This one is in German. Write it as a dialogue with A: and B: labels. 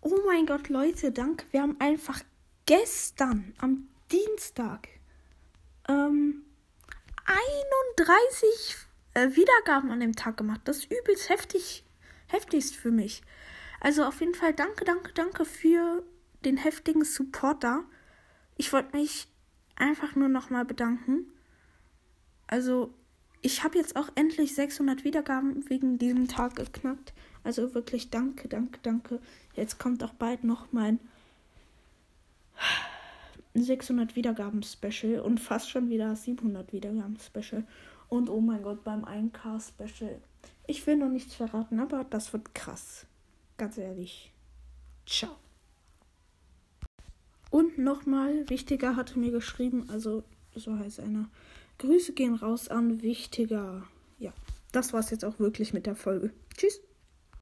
A: Oh mein Gott, Leute, danke. Wir haben einfach gestern am Dienstag ähm, 31 äh, Wiedergaben an dem Tag gemacht. Das ist übelst heftig, heftigst für mich. Also auf jeden Fall danke, danke, danke für den heftigen Support da. Ich wollte mich einfach nur nochmal bedanken. Also ich habe jetzt auch endlich 600 Wiedergaben wegen diesem Tag geknackt. Also wirklich danke, danke, danke. Jetzt kommt auch bald noch mein 600 Wiedergaben Special und fast schon wieder 700 Wiedergaben Special. Und oh mein Gott, beim 1K Special. Ich will noch nichts verraten, aber das wird krass. Ganz ehrlich. Ciao. Und nochmal, Wichtiger hatte mir geschrieben, also so heißt einer. Grüße gehen raus an Wichtiger. Ja, das war's jetzt auch wirklich mit der Folge. Tschüss.